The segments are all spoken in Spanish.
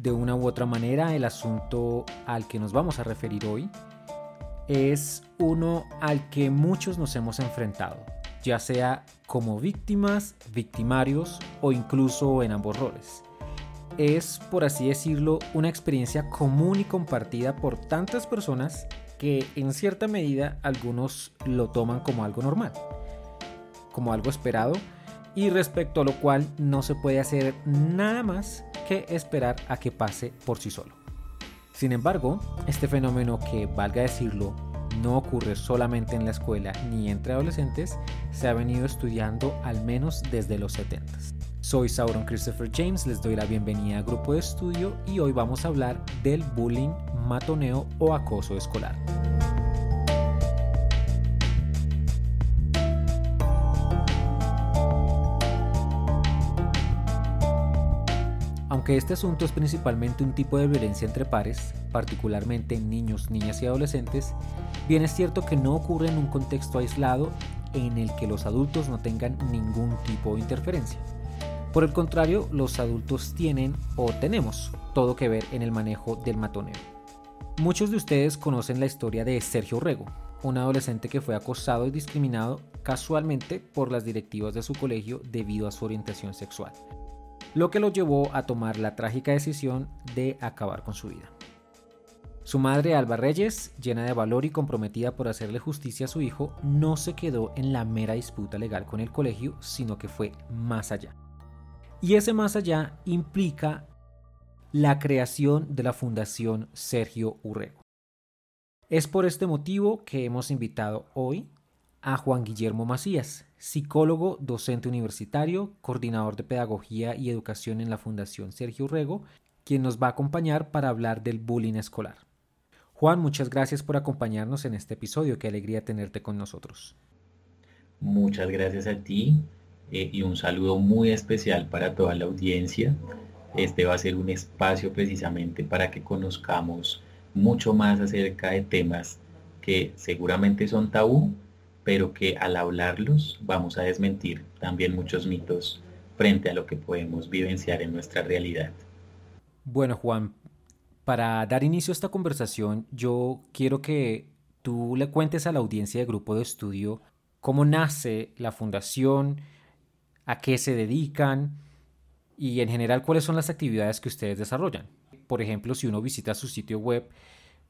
De una u otra manera, el asunto al que nos vamos a referir hoy es uno al que muchos nos hemos enfrentado, ya sea como víctimas, victimarios o incluso en ambos roles. Es, por así decirlo, una experiencia común y compartida por tantas personas que en cierta medida algunos lo toman como algo normal, como algo esperado y respecto a lo cual no se puede hacer nada más esperar a que pase por sí solo. Sin embargo, este fenómeno que, valga decirlo, no ocurre solamente en la escuela ni entre adolescentes, se ha venido estudiando al menos desde los 70. Soy Sauron Christopher James, les doy la bienvenida a Grupo de Estudio y hoy vamos a hablar del bullying, matoneo o acoso escolar. Aunque este asunto es principalmente un tipo de violencia entre pares, particularmente en niños, niñas y adolescentes, bien es cierto que no ocurre en un contexto aislado en el que los adultos no tengan ningún tipo de interferencia. Por el contrario, los adultos tienen o tenemos todo que ver en el manejo del matoneo. Muchos de ustedes conocen la historia de Sergio Rego, un adolescente que fue acosado y discriminado casualmente por las directivas de su colegio debido a su orientación sexual lo que lo llevó a tomar la trágica decisión de acabar con su vida. Su madre, Alba Reyes, llena de valor y comprometida por hacerle justicia a su hijo, no se quedó en la mera disputa legal con el colegio, sino que fue más allá. Y ese más allá implica la creación de la Fundación Sergio Urrego. Es por este motivo que hemos invitado hoy a Juan Guillermo Macías, psicólogo, docente universitario, coordinador de pedagogía y educación en la Fundación Sergio Rego, quien nos va a acompañar para hablar del bullying escolar. Juan, muchas gracias por acompañarnos en este episodio. Qué alegría tenerte con nosotros. Muchas gracias a ti eh, y un saludo muy especial para toda la audiencia. Este va a ser un espacio precisamente para que conozcamos mucho más acerca de temas que seguramente son tabú, pero que al hablarlos vamos a desmentir también muchos mitos frente a lo que podemos vivenciar en nuestra realidad. Bueno, Juan, para dar inicio a esta conversación, yo quiero que tú le cuentes a la audiencia de grupo de estudio cómo nace la fundación, a qué se dedican y en general cuáles son las actividades que ustedes desarrollan. Por ejemplo, si uno visita su sitio web,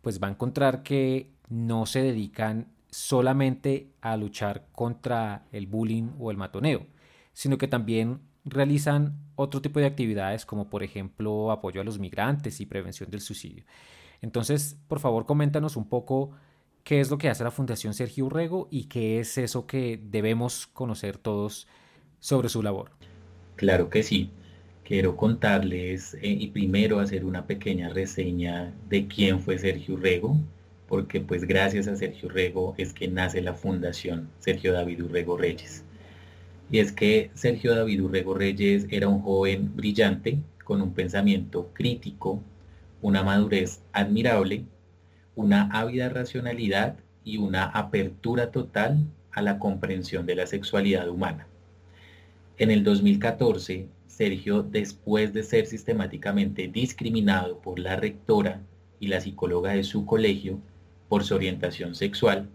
pues va a encontrar que no se dedican solamente a luchar contra el bullying o el matoneo, sino que también realizan otro tipo de actividades como por ejemplo apoyo a los migrantes y prevención del suicidio. Entonces, por favor, coméntanos un poco qué es lo que hace la Fundación Sergio Urrego y qué es eso que debemos conocer todos sobre su labor. Claro que sí. Quiero contarles eh, y primero hacer una pequeña reseña de quién fue Sergio Urrego porque pues gracias a Sergio Urrego es que nace la Fundación Sergio David Urrego Reyes. Y es que Sergio David Urrego Reyes era un joven brillante, con un pensamiento crítico, una madurez admirable, una ávida racionalidad y una apertura total a la comprensión de la sexualidad humana. En el 2014, Sergio, después de ser sistemáticamente discriminado por la rectora y la psicóloga de su colegio, por su orientación sexual,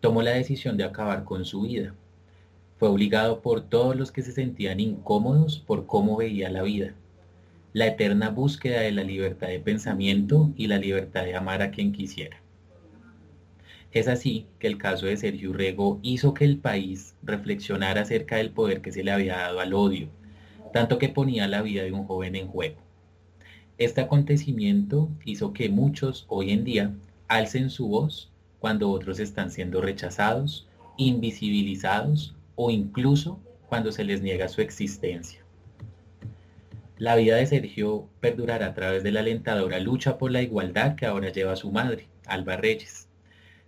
tomó la decisión de acabar con su vida. Fue obligado por todos los que se sentían incómodos por cómo veía la vida. La eterna búsqueda de la libertad de pensamiento y la libertad de amar a quien quisiera. Es así que el caso de Sergio Urrego hizo que el país reflexionara acerca del poder que se le había dado al odio, tanto que ponía la vida de un joven en juego. Este acontecimiento hizo que muchos hoy en día alcen su voz cuando otros están siendo rechazados, invisibilizados o incluso cuando se les niega su existencia. La vida de Sergio perdurará a través de la alentadora lucha por la igualdad que ahora lleva su madre, Alba Reyes.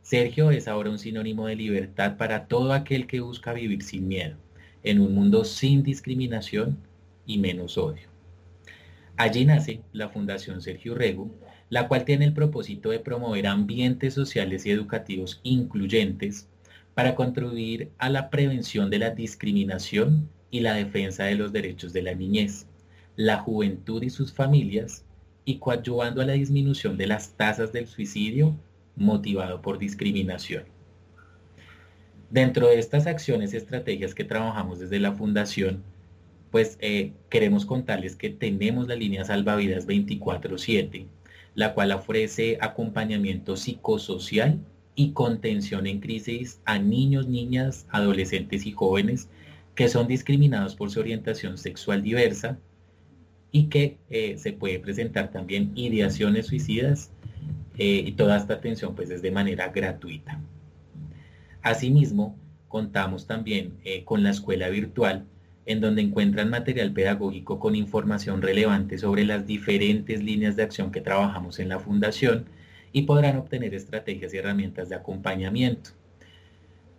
Sergio es ahora un sinónimo de libertad para todo aquel que busca vivir sin miedo, en un mundo sin discriminación y menos odio. Allí nace la Fundación Sergio Rego, la cual tiene el propósito de promover ambientes sociales y educativos incluyentes para contribuir a la prevención de la discriminación y la defensa de los derechos de la niñez, la juventud y sus familias, y coadyuvando a la disminución de las tasas del suicidio motivado por discriminación. Dentro de estas acciones y estrategias que trabajamos desde la Fundación, pues eh, queremos contarles que tenemos la línea Salvavidas 24-7, la cual ofrece acompañamiento psicosocial y contención en crisis a niños, niñas, adolescentes y jóvenes que son discriminados por su orientación sexual diversa y que eh, se puede presentar también ideaciones suicidas eh, y toda esta atención pues es de manera gratuita. Asimismo, contamos también eh, con la escuela virtual en donde encuentran material pedagógico con información relevante sobre las diferentes líneas de acción que trabajamos en la fundación y podrán obtener estrategias y herramientas de acompañamiento.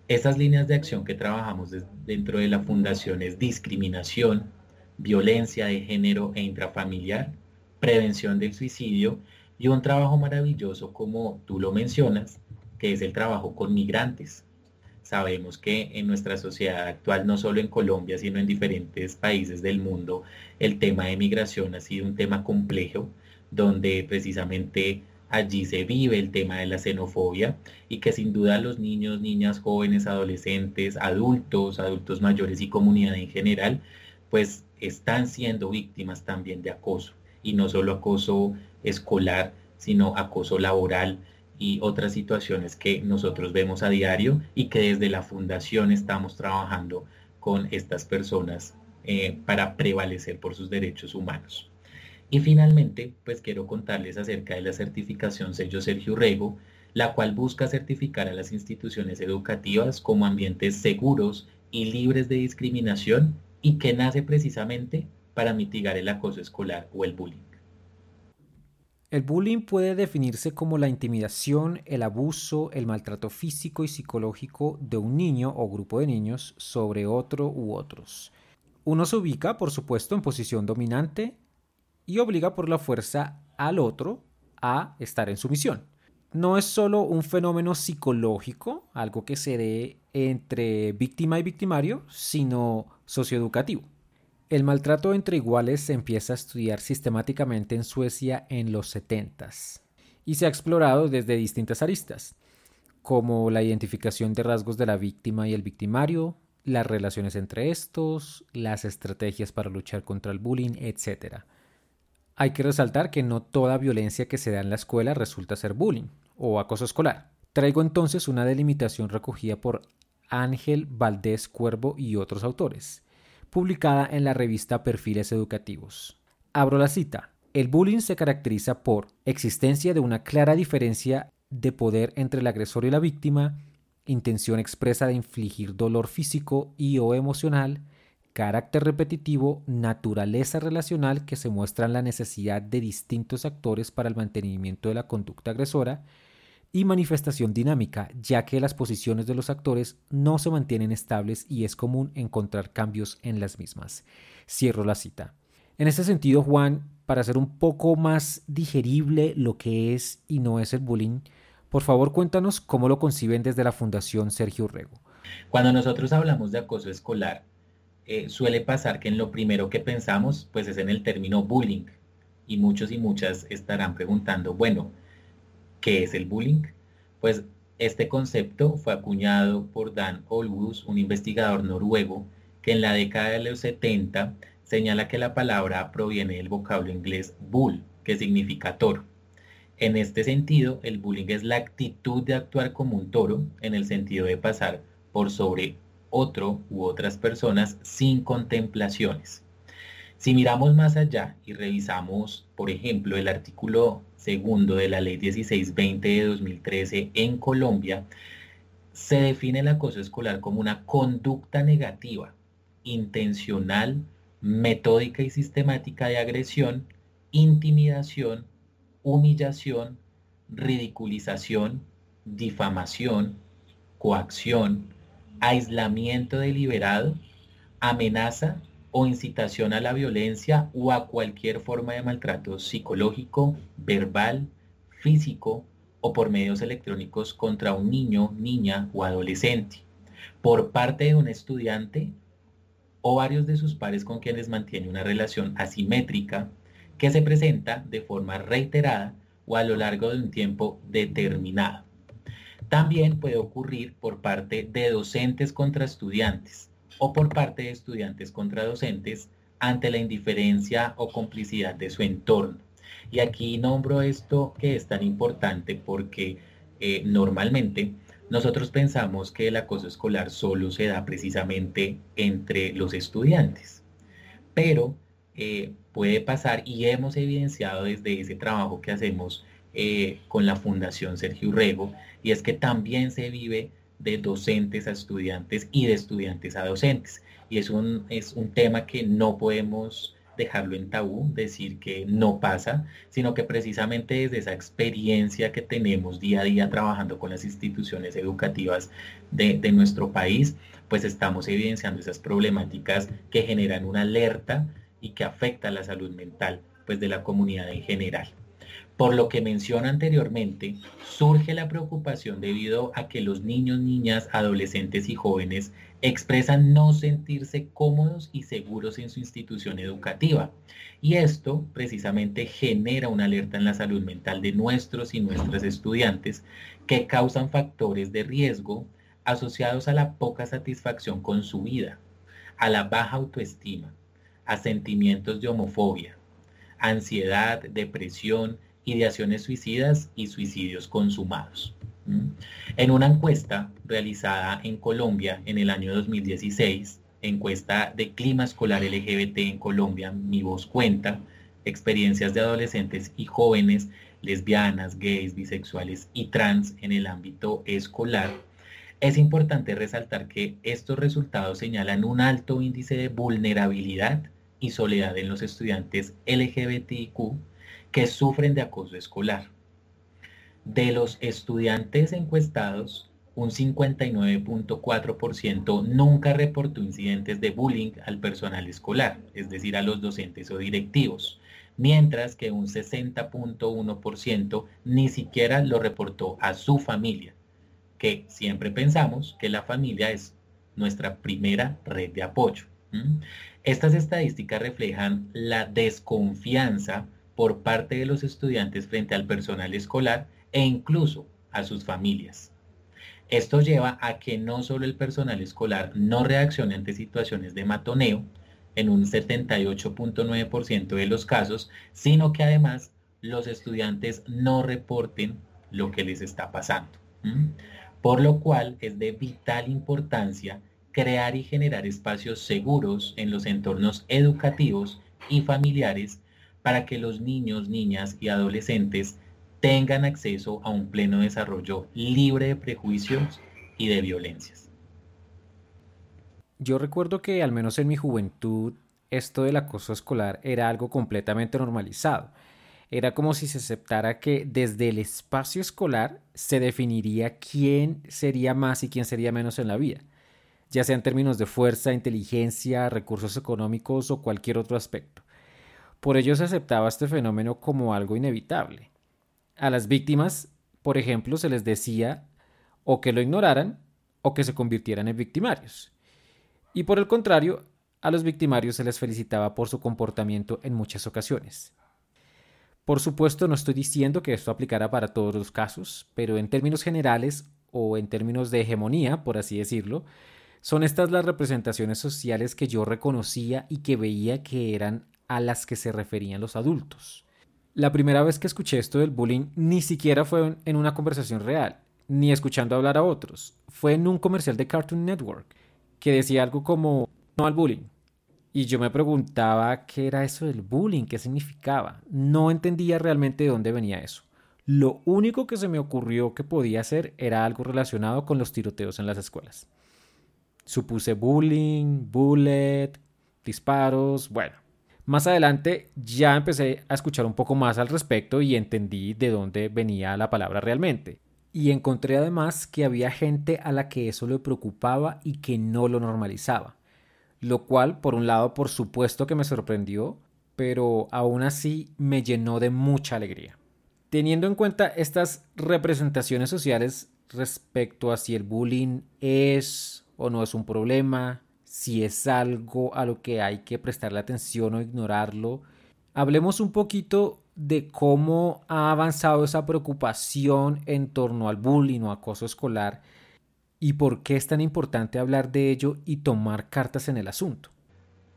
Estas líneas de acción que trabajamos dentro de la fundación es discriminación, violencia de género e intrafamiliar, prevención del suicidio y un trabajo maravilloso como tú lo mencionas, que es el trabajo con migrantes. Sabemos que en nuestra sociedad actual, no solo en Colombia, sino en diferentes países del mundo, el tema de migración ha sido un tema complejo, donde precisamente allí se vive el tema de la xenofobia y que sin duda los niños, niñas, jóvenes, adolescentes, adultos, adultos mayores y comunidad en general, pues están siendo víctimas también de acoso. Y no solo acoso escolar, sino acoso laboral y otras situaciones que nosotros vemos a diario y que desde la fundación estamos trabajando con estas personas eh, para prevalecer por sus derechos humanos. Y finalmente, pues quiero contarles acerca de la certificación sello Sergio Rego, la cual busca certificar a las instituciones educativas como ambientes seguros y libres de discriminación y que nace precisamente para mitigar el acoso escolar o el bullying. El bullying puede definirse como la intimidación, el abuso, el maltrato físico y psicológico de un niño o grupo de niños sobre otro u otros. Uno se ubica, por supuesto, en posición dominante y obliga por la fuerza al otro a estar en sumisión. No es solo un fenómeno psicológico, algo que se dé entre víctima y victimario, sino socioeducativo. El maltrato entre iguales se empieza a estudiar sistemáticamente en Suecia en los 70 y se ha explorado desde distintas aristas, como la identificación de rasgos de la víctima y el victimario, las relaciones entre estos, las estrategias para luchar contra el bullying, etc. Hay que resaltar que no toda violencia que se da en la escuela resulta ser bullying o acoso escolar. Traigo entonces una delimitación recogida por Ángel Valdés Cuervo y otros autores, publicada en la revista Perfiles Educativos. Abro la cita. El bullying se caracteriza por existencia de una clara diferencia de poder entre el agresor y la víctima, intención expresa de infligir dolor físico y o emocional, carácter repetitivo, naturaleza relacional que se muestra en la necesidad de distintos actores para el mantenimiento de la conducta agresora y manifestación dinámica, ya que las posiciones de los actores no se mantienen estables y es común encontrar cambios en las mismas. Cierro la cita. En este sentido, Juan, para hacer un poco más digerible lo que es y no es el bullying, por favor cuéntanos cómo lo conciben desde la Fundación Sergio Rego. Cuando nosotros hablamos de acoso escolar, eh, suele pasar que en lo primero que pensamos pues es en el término bullying y muchos y muchas estarán preguntando, bueno, ¿qué es el bullying? Pues este concepto fue acuñado por Dan Olbus, un investigador noruego, que en la década de los 70 señala que la palabra proviene del vocablo inglés bull, que significa toro. En este sentido, el bullying es la actitud de actuar como un toro, en el sentido de pasar por sobre otro u otras personas sin contemplaciones. Si miramos más allá y revisamos, por ejemplo, el artículo segundo de la ley 1620 de 2013 en Colombia, se define el acoso escolar como una conducta negativa, intencional, metódica y sistemática de agresión, intimidación, humillación, ridiculización, difamación, coacción, aislamiento deliberado, amenaza o incitación a la violencia o a cualquier forma de maltrato psicológico, verbal, físico o por medios electrónicos contra un niño, niña o adolescente, por parte de un estudiante o varios de sus pares con quienes mantiene una relación asimétrica que se presenta de forma reiterada o a lo largo de un tiempo determinado. También puede ocurrir por parte de docentes contra estudiantes o por parte de estudiantes contra docentes ante la indiferencia o complicidad de su entorno. Y aquí nombro esto que es tan importante porque eh, normalmente nosotros pensamos que el acoso escolar solo se da precisamente entre los estudiantes, pero eh, puede pasar y hemos evidenciado desde ese trabajo que hacemos eh, con la Fundación Sergio Rego, y es que también se vive de docentes a estudiantes y de estudiantes a docentes. Y es un, es un tema que no podemos dejarlo en tabú, decir que no pasa, sino que precisamente desde esa experiencia que tenemos día a día trabajando con las instituciones educativas de, de nuestro país, pues estamos evidenciando esas problemáticas que generan una alerta y que afecta la salud mental pues de la comunidad en general. Por lo que mencioné anteriormente, surge la preocupación debido a que los niños, niñas, adolescentes y jóvenes expresan no sentirse cómodos y seguros en su institución educativa. Y esto precisamente genera una alerta en la salud mental de nuestros y nuestras estudiantes que causan factores de riesgo asociados a la poca satisfacción con su vida, a la baja autoestima, a sentimientos de homofobia, ansiedad, depresión, ideaciones suicidas y suicidios consumados. En una encuesta realizada en Colombia en el año 2016, encuesta de clima escolar LGBT en Colombia, Mi Voz Cuenta, experiencias de adolescentes y jóvenes lesbianas, gays, bisexuales y trans en el ámbito escolar, es importante resaltar que estos resultados señalan un alto índice de vulnerabilidad y soledad en los estudiantes LGBTIQ que sufren de acoso escolar. De los estudiantes encuestados, un 59.4% nunca reportó incidentes de bullying al personal escolar, es decir, a los docentes o directivos, mientras que un 60.1% ni siquiera lo reportó a su familia, que siempre pensamos que la familia es nuestra primera red de apoyo. Estas estadísticas reflejan la desconfianza por parte de los estudiantes frente al personal escolar e incluso a sus familias. Esto lleva a que no solo el personal escolar no reaccione ante situaciones de matoneo, en un 78.9% de los casos, sino que además los estudiantes no reporten lo que les está pasando. Por lo cual es de vital importancia crear y generar espacios seguros en los entornos educativos y familiares para que los niños, niñas y adolescentes tengan acceso a un pleno desarrollo libre de prejuicios y de violencias. Yo recuerdo que al menos en mi juventud esto del acoso escolar era algo completamente normalizado. Era como si se aceptara que desde el espacio escolar se definiría quién sería más y quién sería menos en la vida, ya sea en términos de fuerza, inteligencia, recursos económicos o cualquier otro aspecto. Por ello se aceptaba este fenómeno como algo inevitable. A las víctimas, por ejemplo, se les decía o que lo ignoraran o que se convirtieran en victimarios. Y por el contrario, a los victimarios se les felicitaba por su comportamiento en muchas ocasiones. Por supuesto, no estoy diciendo que esto aplicara para todos los casos, pero en términos generales o en términos de hegemonía, por así decirlo, son estas las representaciones sociales que yo reconocía y que veía que eran a las que se referían los adultos. La primera vez que escuché esto del bullying ni siquiera fue en una conversación real, ni escuchando hablar a otros. Fue en un comercial de Cartoon Network que decía algo como no al bullying. Y yo me preguntaba qué era eso del bullying, qué significaba. No entendía realmente de dónde venía eso. Lo único que se me ocurrió que podía ser era algo relacionado con los tiroteos en las escuelas. Supuse bullying, bullet, disparos, bueno, más adelante ya empecé a escuchar un poco más al respecto y entendí de dónde venía la palabra realmente. Y encontré además que había gente a la que eso le preocupaba y que no lo normalizaba. Lo cual, por un lado, por supuesto que me sorprendió, pero aún así me llenó de mucha alegría. Teniendo en cuenta estas representaciones sociales respecto a si el bullying es o no es un problema, si es algo a lo que hay que prestarle atención o ignorarlo, Hablemos un poquito de cómo ha avanzado esa preocupación en torno al bullying o acoso escolar y por qué es tan importante hablar de ello y tomar cartas en el asunto.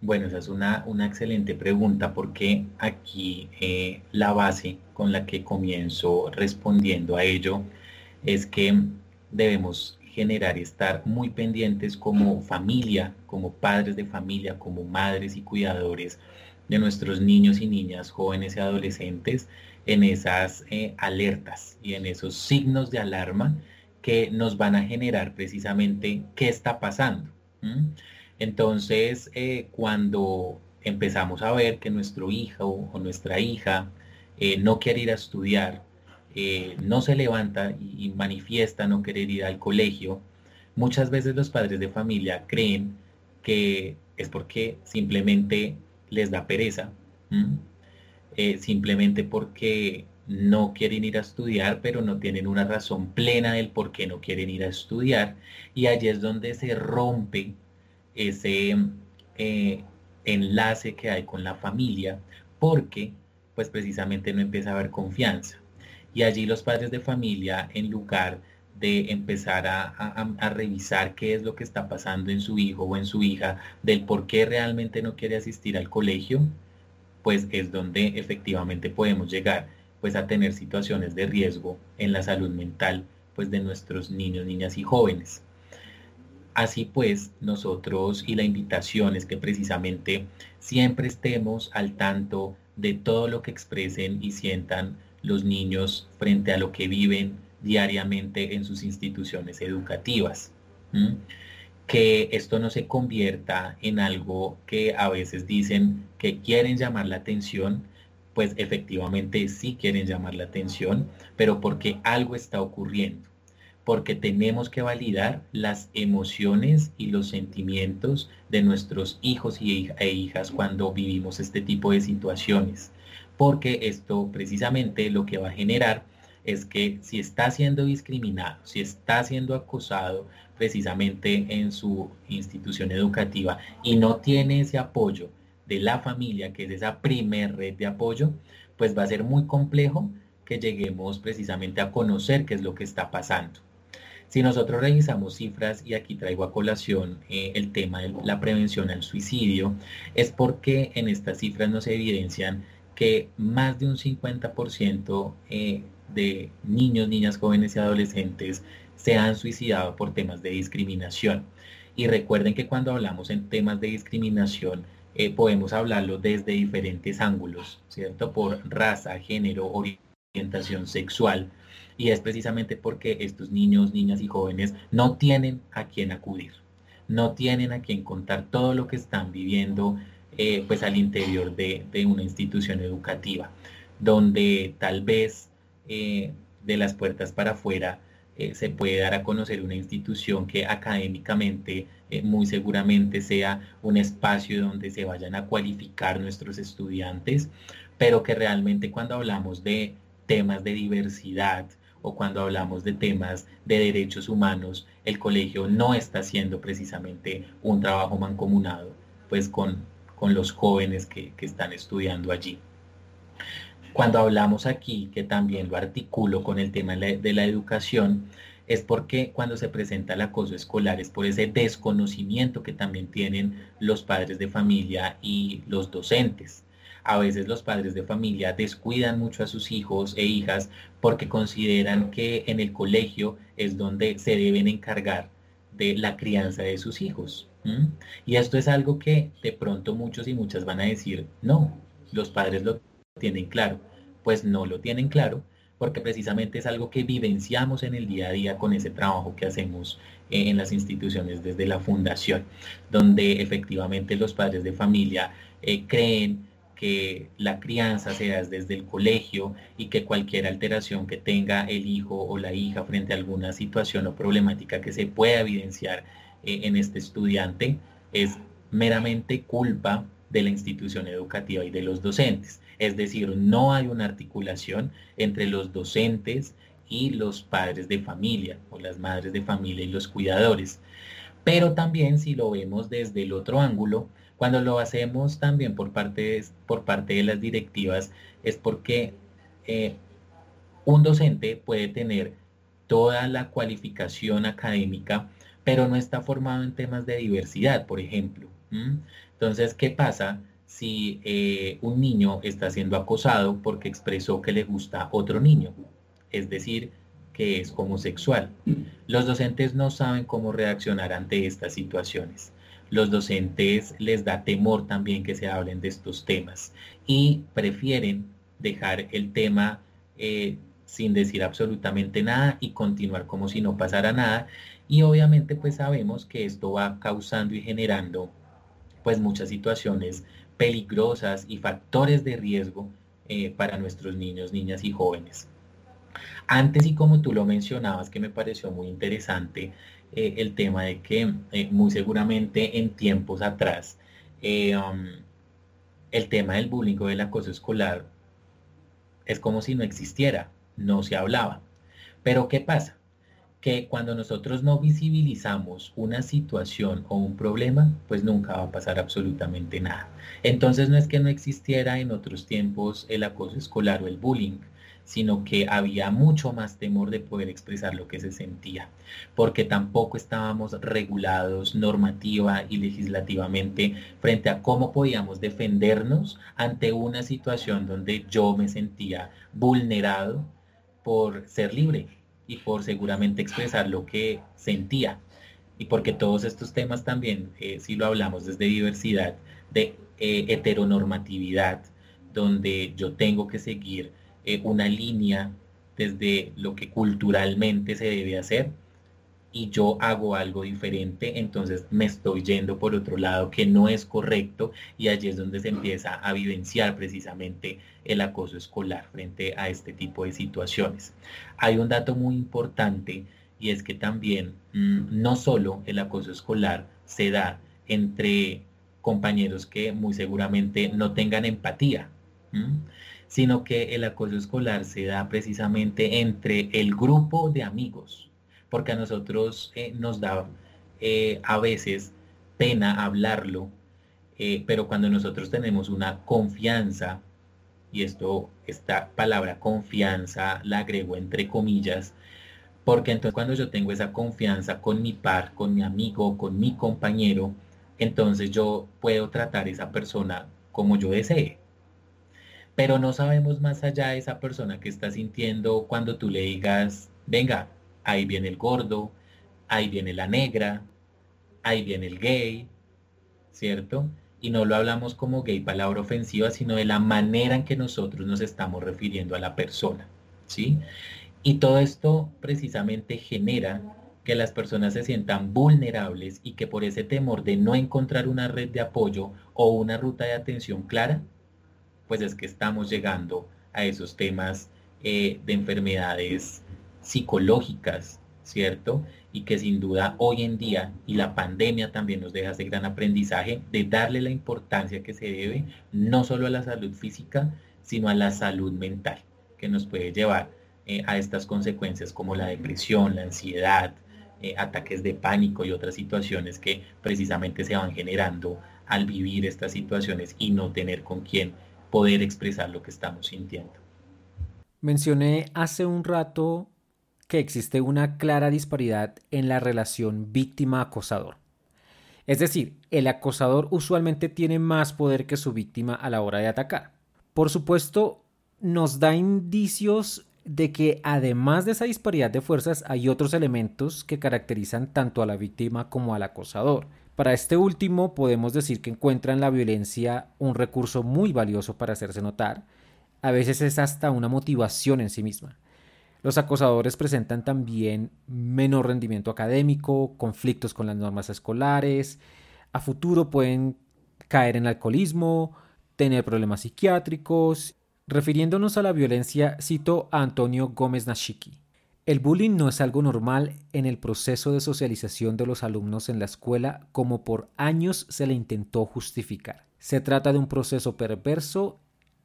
Bueno, esa es una, una excelente pregunta porque aquí eh, la base con la que comienzo respondiendo a ello es que debemos estar muy pendientes como familia, como padres de familia, como madres y cuidadores de nuestros niños y niñas, jóvenes y adolescentes, en esas eh, alertas y en esos signos de alarma que nos van a generar precisamente qué está pasando. Entonces, eh, cuando empezamos a ver que nuestro hijo o nuestra hija eh, no quiere ir a estudiar, eh, no se levanta y, manifiesta no querer ir al colegio, muchas veces los padres de familia creen que es porque simplemente les da pereza, simplemente porque no quieren ir a estudiar, pero no tienen una razón plena del por qué no quieren ir a estudiar. Y allí es donde se rompe ese eh, enlace que hay con la familia, porque pues precisamente no empieza a haber confianza. Y allí los padres de familia, en lugar de empezar a, a, revisar qué es lo que está pasando en su hijo o en su hija, del por qué realmente no quiere asistir al colegio, pues es donde efectivamente podemos llegar pues a tener situaciones de riesgo en la salud mental pues de nuestros niños, niñas y jóvenes. Así pues, nosotros y la invitación es que precisamente siempre estemos al tanto de todo lo que expresen y sientan los niños frente a lo que viven diariamente en sus instituciones educativas. Que esto no se convierta en algo que a veces dicen que quieren llamar la atención, pues efectivamente sí quieren llamar la atención, pero porque algo está ocurriendo porque tenemos que validar las emociones y los sentimientos de nuestros hijos e hijas cuando vivimos este tipo de situaciones, porque esto precisamente lo que va a generar es que si está siendo discriminado, si está siendo acosado precisamente en su institución educativa y no tiene ese apoyo de la familia, que es esa primer red de apoyo, pues va a ser muy complejo que lleguemos precisamente a conocer qué es lo que está pasando. Si nosotros revisamos cifras, y aquí traigo a colación eh, el tema de la prevención al suicidio, es porque en estas cifras nos evidencian que más de un 50% eh, de niños, niñas, jóvenes y adolescentes se han suicidado por temas de discriminación. Y recuerden que cuando hablamos en temas de discriminación, eh, podemos hablarlo desde diferentes ángulos, ¿cierto? Por raza, género, orientación sexual, y es precisamente porque estos niños, niñas y jóvenes no tienen a quién acudir, no tienen a quien contar todo lo que están viviendo eh, pues al interior de, una institución educativa, donde tal vez eh, de las puertas para afuera eh, se puede dar a conocer una institución que académicamente muy seguramente sea un espacio donde se vayan a cualificar nuestros estudiantes, pero que realmente cuando hablamos de temas de diversidad, o cuando hablamos de temas de derechos humanos, el colegio no está haciendo precisamente un trabajo mancomunado pues con, con los jóvenes que, están estudiando allí. Cuando hablamos aquí, que también lo articulo con el tema de la educación, es porque cuando se presenta el acoso escolar es por ese desconocimiento que también tienen los padres de familia y los docentes. A veces los padres de familia descuidan mucho a sus hijos e hijas porque consideran que en el colegio es donde se deben encargar de la crianza de sus hijos. Y esto es algo que de pronto muchos y muchas van a decir, no, los padres lo tienen claro. Pues no lo tienen claro porque precisamente es algo que vivenciamos en el día a día con ese trabajo que hacemos en las instituciones desde la fundación, donde efectivamente los padres de familia eh, creen que la crianza se da desde el colegio y que cualquier alteración que tenga el hijo o la hija frente a alguna situación o problemática que se pueda evidenciar eh, en este estudiante es meramente culpa de la institución educativa y de los docentes. Es decir, no hay una articulación entre los docentes y los padres de familia o las madres de familia y los cuidadores. Pero también si lo vemos desde el otro ángulo, Cuando lo hacemos también por parte, por parte de las directivas es porque eh, un docente puede tener toda la cualificación académica, pero no está formado en temas de diversidad, por ejemplo. Entonces, ¿qué pasa si eh, un niño está siendo acosado porque expresó que le gusta otro niño? Es decir, que es homosexual. Los docentes no saben cómo reaccionar ante estas situaciones. Los docentes les da temor también que se hablen de estos temas y prefieren dejar el tema eh, sin decir absolutamente nada y continuar como si no pasara nada. Y obviamente pues sabemos que esto va causando y generando pues muchas situaciones peligrosas y factores de riesgo eh, para nuestros niños, niñas y jóvenes. Antes y como tú lo mencionabas, que me pareció muy interesante, eh, el tema de que eh, muy seguramente en tiempos atrás um, el tema del bullying o del acoso escolar es como si no existiera no se hablaba. Pero ¿qué pasa? Que cuando nosotros no visibilizamos una situación o un problema, pues nunca va a pasar absolutamente nada. Entonces no es que no existiera en otros tiempos el acoso escolar o el bullying, sino que había mucho más temor de poder expresar lo que se sentía, porque tampoco estábamos regulados normativa y legislativamente frente a cómo podíamos defendernos ante una situación donde yo me sentía vulnerado por ser libre y por seguramente expresar lo que sentía. Y porque todos estos temas también, eh, si lo hablamos desde diversidad, de eh, heteronormatividad, donde yo tengo que seguir eh, una línea desde lo que culturalmente se debe hacer, y yo hago algo diferente, entonces me estoy yendo por otro lado que no es correcto y allí es donde se empieza a vivenciar precisamente el acoso escolar frente a este tipo de situaciones. Hay un dato muy importante y es que también mm, no solo el acoso escolar se da entre compañeros que muy seguramente no tengan empatía, sino que el acoso escolar se da precisamente entre el grupo de amigos porque a nosotros eh, nos da eh, a veces pena hablarlo, eh, pero cuando nosotros tenemos una confianza, y esto, esta palabra confianza la agrego entre comillas, porque entonces cuando yo tengo esa confianza con mi par, con mi amigo, con mi compañero, entonces yo puedo tratar a esa persona como yo desee. Pero no sabemos más allá de esa persona que está sintiendo cuando tú le digas, venga, ahí viene el gordo, ahí viene la negra, ahí viene el gay, ¿cierto? Y no lo hablamos como gay, palabra ofensiva, sino de la manera en que nosotros nos estamos refiriendo a la persona, ¿sí? Y todo esto precisamente genera que las personas se sientan vulnerables y que por ese temor de no encontrar una red de apoyo o una ruta de atención clara, pues es que estamos llegando a esos temas eh, de enfermedades psicológicas, ¿cierto? Y que sin duda hoy en día, y la pandemia también nos deja ese gran aprendizaje de darle la importancia que se debe, no solo a la salud física, sino a la salud mental, que nos puede llevar eh, a estas consecuencias como la depresión, la ansiedad, eh, ataques de pánico y otras situaciones que precisamente se van generando al vivir estas situaciones y no tener con quién poder expresar lo que estamos sintiendo. Mencioné hace un rato que existe una clara disparidad en la relación víctima-acosador. Es decir, el acosador usualmente tiene más poder que su víctima a la hora de atacar. Por supuesto, nos da indicios de que además de esa disparidad de fuerzas hay otros elementos que caracterizan tanto a la víctima como al acosador. Para este último podemos decir que encuentra en la violencia un recurso muy valioso para hacerse notar. A veces es hasta una motivación en sí misma. Los acosadores presentan también menor rendimiento académico, conflictos con las normas escolares, a futuro pueden caer en alcoholismo, tener problemas psiquiátricos. Refiriéndonos a la violencia, cito a Antonio Gómez Nashiki. El bullying no es algo normal en el proceso de socialización de los alumnos en la escuela como por años se le intentó justificar. Se trata de un proceso perverso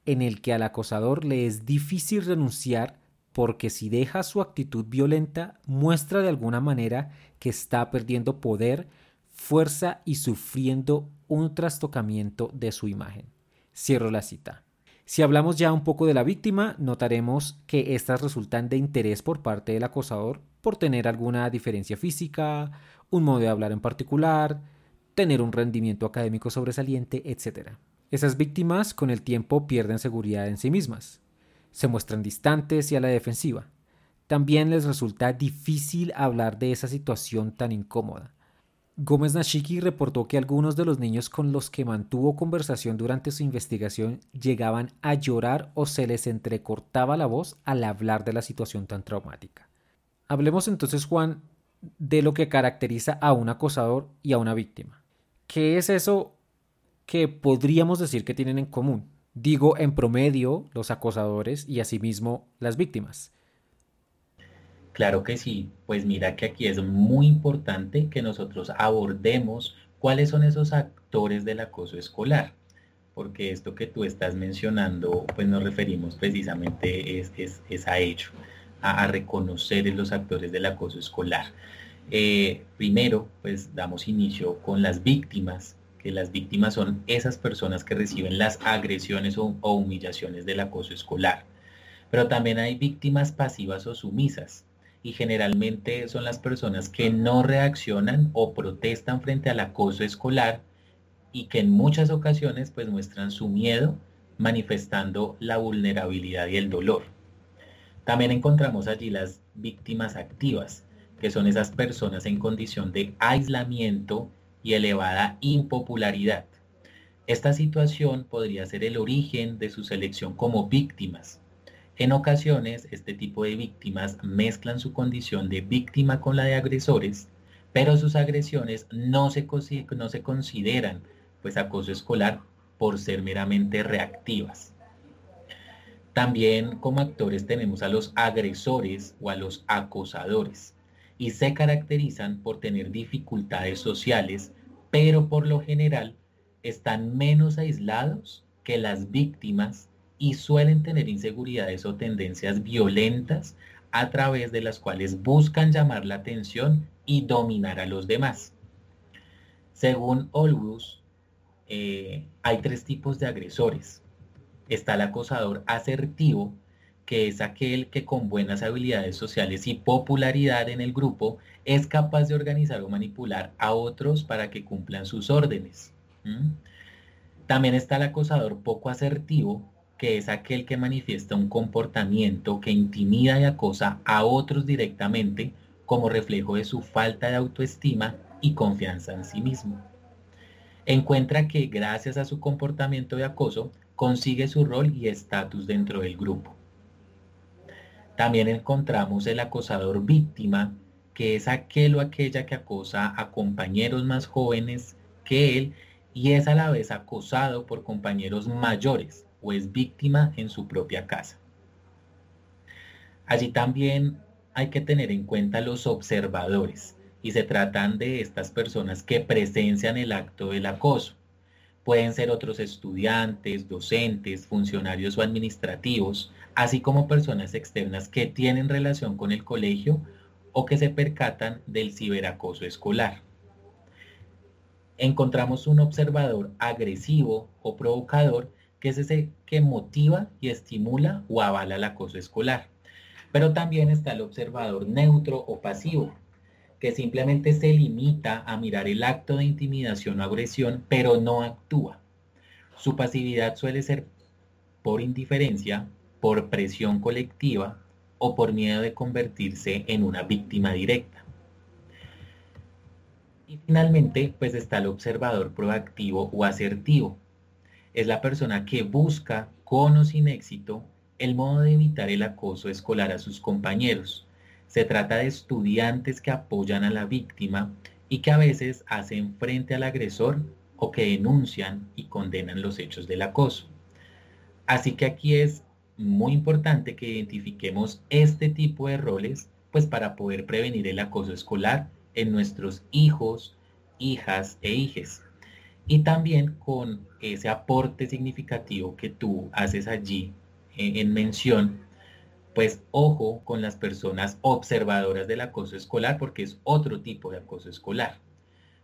en el que al acosador le es difícil renunciar porque si deja su actitud violenta muestra de alguna manera que está perdiendo poder fuerza y sufriendo un trastocamiento de su imagen. Cierro la cita. Si hablamos ya un poco de la víctima, notaremos que éstas resultan de interés por parte del acosador por tener alguna diferencia física, un modo de hablar en particular, tener un rendimiento académico sobresaliente, etc. Esas víctimas con el tiempo pierden seguridad en sí mismas, se muestran distantes y a la defensiva. También les resulta difícil hablar de esa situación tan incómoda. Gómez Nashiki reportó que algunos de los niños con los que mantuvo conversación durante su investigación llegaban a llorar o se les entrecortaba la voz al hablar de la situación tan traumática. Hablemos entonces, Juan, de lo que caracteriza a un acosador y a una víctima. ¿Qué es eso que podríamos decir que tienen en común? Digo, en promedio, los acosadores y asimismo las víctimas. Claro que sí, pues mira que aquí es muy importante que nosotros abordemos cuáles son esos actores del acoso escolar, porque esto que tú estás mencionando, pues nos referimos precisamente es, a ello, a, reconocer los actores del acoso escolar. Eh, primero, pues damos inicio con las víctimas, que las víctimas son esas personas que reciben las agresiones o humillaciones del acoso escolar. Pero también hay víctimas pasivas o sumisas, y generalmente son las personas que no reaccionan o protestan frente al acoso escolar y que en muchas ocasiones pues muestran su miedo manifestando la vulnerabilidad y el dolor. También encontramos allí las víctimas activas, que son esas personas en condición de aislamiento y elevada impopularidad. Esta situación podría ser el origen de su selección como víctimas, en ocasiones, este tipo de víctimas mezclan su condición de víctima con la de agresores, pero sus agresiones no se, no se consideran pues acoso escolar por ser meramente reactivas. También como actores tenemos a los agresores o a los acosadores y se caracterizan por tener dificultades sociales, pero por lo general están menos aislados que las víctimas y suelen tener inseguridades o tendencias violentas a través de las cuales buscan llamar la atención y dominar a los demás. Según Olbrus, eh, hay tres tipos de agresores. Está el acosador asertivo, que es aquel que con buenas habilidades sociales y popularidad en el grupo es capaz de organizar o manipular a otros para que cumplan sus órdenes. También está el acosador poco asertivo, que es aquel que manifiesta un comportamiento que intimida y acosa a otros directamente como reflejo de su falta de autoestima y confianza en sí mismo. Encuentra que gracias a su comportamiento de acoso consigue su rol y estatus dentro del grupo. También encontramos el acosador víctima, que es aquel o aquella que acosa a compañeros más jóvenes que él y es a la vez acosado por compañeros mayores o es víctima en su propia casa. Allí también hay que tener en cuenta los observadores y se tratan de estas personas que presencian el acto del acoso. Pueden ser otros estudiantes, docentes, funcionarios o administrativos, así como personas externas que tienen relación con el colegio o que se percatan del ciberacoso escolar. Encontramos un observador agresivo o provocador que es ese que motiva y estimula o avala el acoso escolar. Pero también está el observador neutro o pasivo, que simplemente se limita a mirar el acto de intimidación o agresión, pero no actúa. Su pasividad suele ser por indiferencia, por presión colectiva o por miedo de convertirse en una víctima directa. Y finalmente, pues está el observador proactivo o asertivo, es la persona que busca, con o sin éxito, el modo de evitar el acoso escolar a sus compañeros. Se trata de estudiantes que apoyan a la víctima y que a veces hacen frente al agresor o que denuncian y condenan los hechos del acoso. Así que aquí es muy importante que identifiquemos este tipo de roles pues para poder prevenir el acoso escolar en nuestros hijos, hijas e hijes y también con ese aporte significativo que tú haces allí en, mención, pues ojo con las personas observadoras del acoso escolar porque es otro tipo de acoso escolar.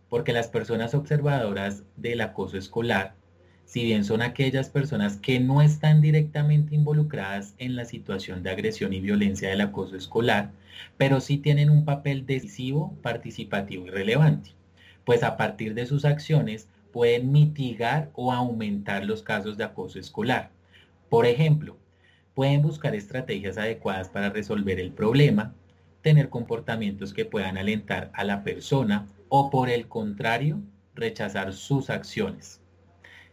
porque las personas observadoras del acoso escolar, si bien son aquellas personas que no están directamente involucradas en la situación de agresión y violencia del acoso escolar, pero sí tienen un papel decisivo, participativo y relevante, pues a partir de sus acciones pueden mitigar o aumentar los casos de acoso escolar. Por ejemplo, pueden buscar estrategias adecuadas para resolver el problema, tener comportamientos que puedan alentar a la persona o por el contrario, rechazar sus acciones.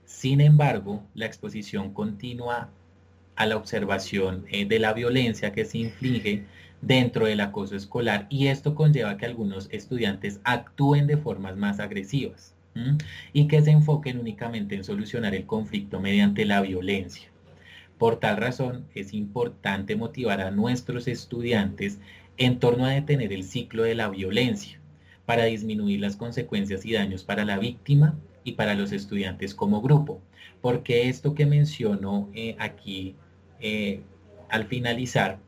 Sin embargo, la exposición continua a la observación eh, de la violencia que se inflige dentro del acoso escolar y esto conlleva que algunos estudiantes actúen de formas más agresivas y que se enfoquen únicamente en solucionar el conflicto mediante la violencia. Por tal razón, es importante motivar a nuestros estudiantes en torno a detener el ciclo de la violencia para disminuir las consecuencias y daños para la víctima y para los estudiantes como grupo. Porque esto que menciono eh, aquí eh, al finalizar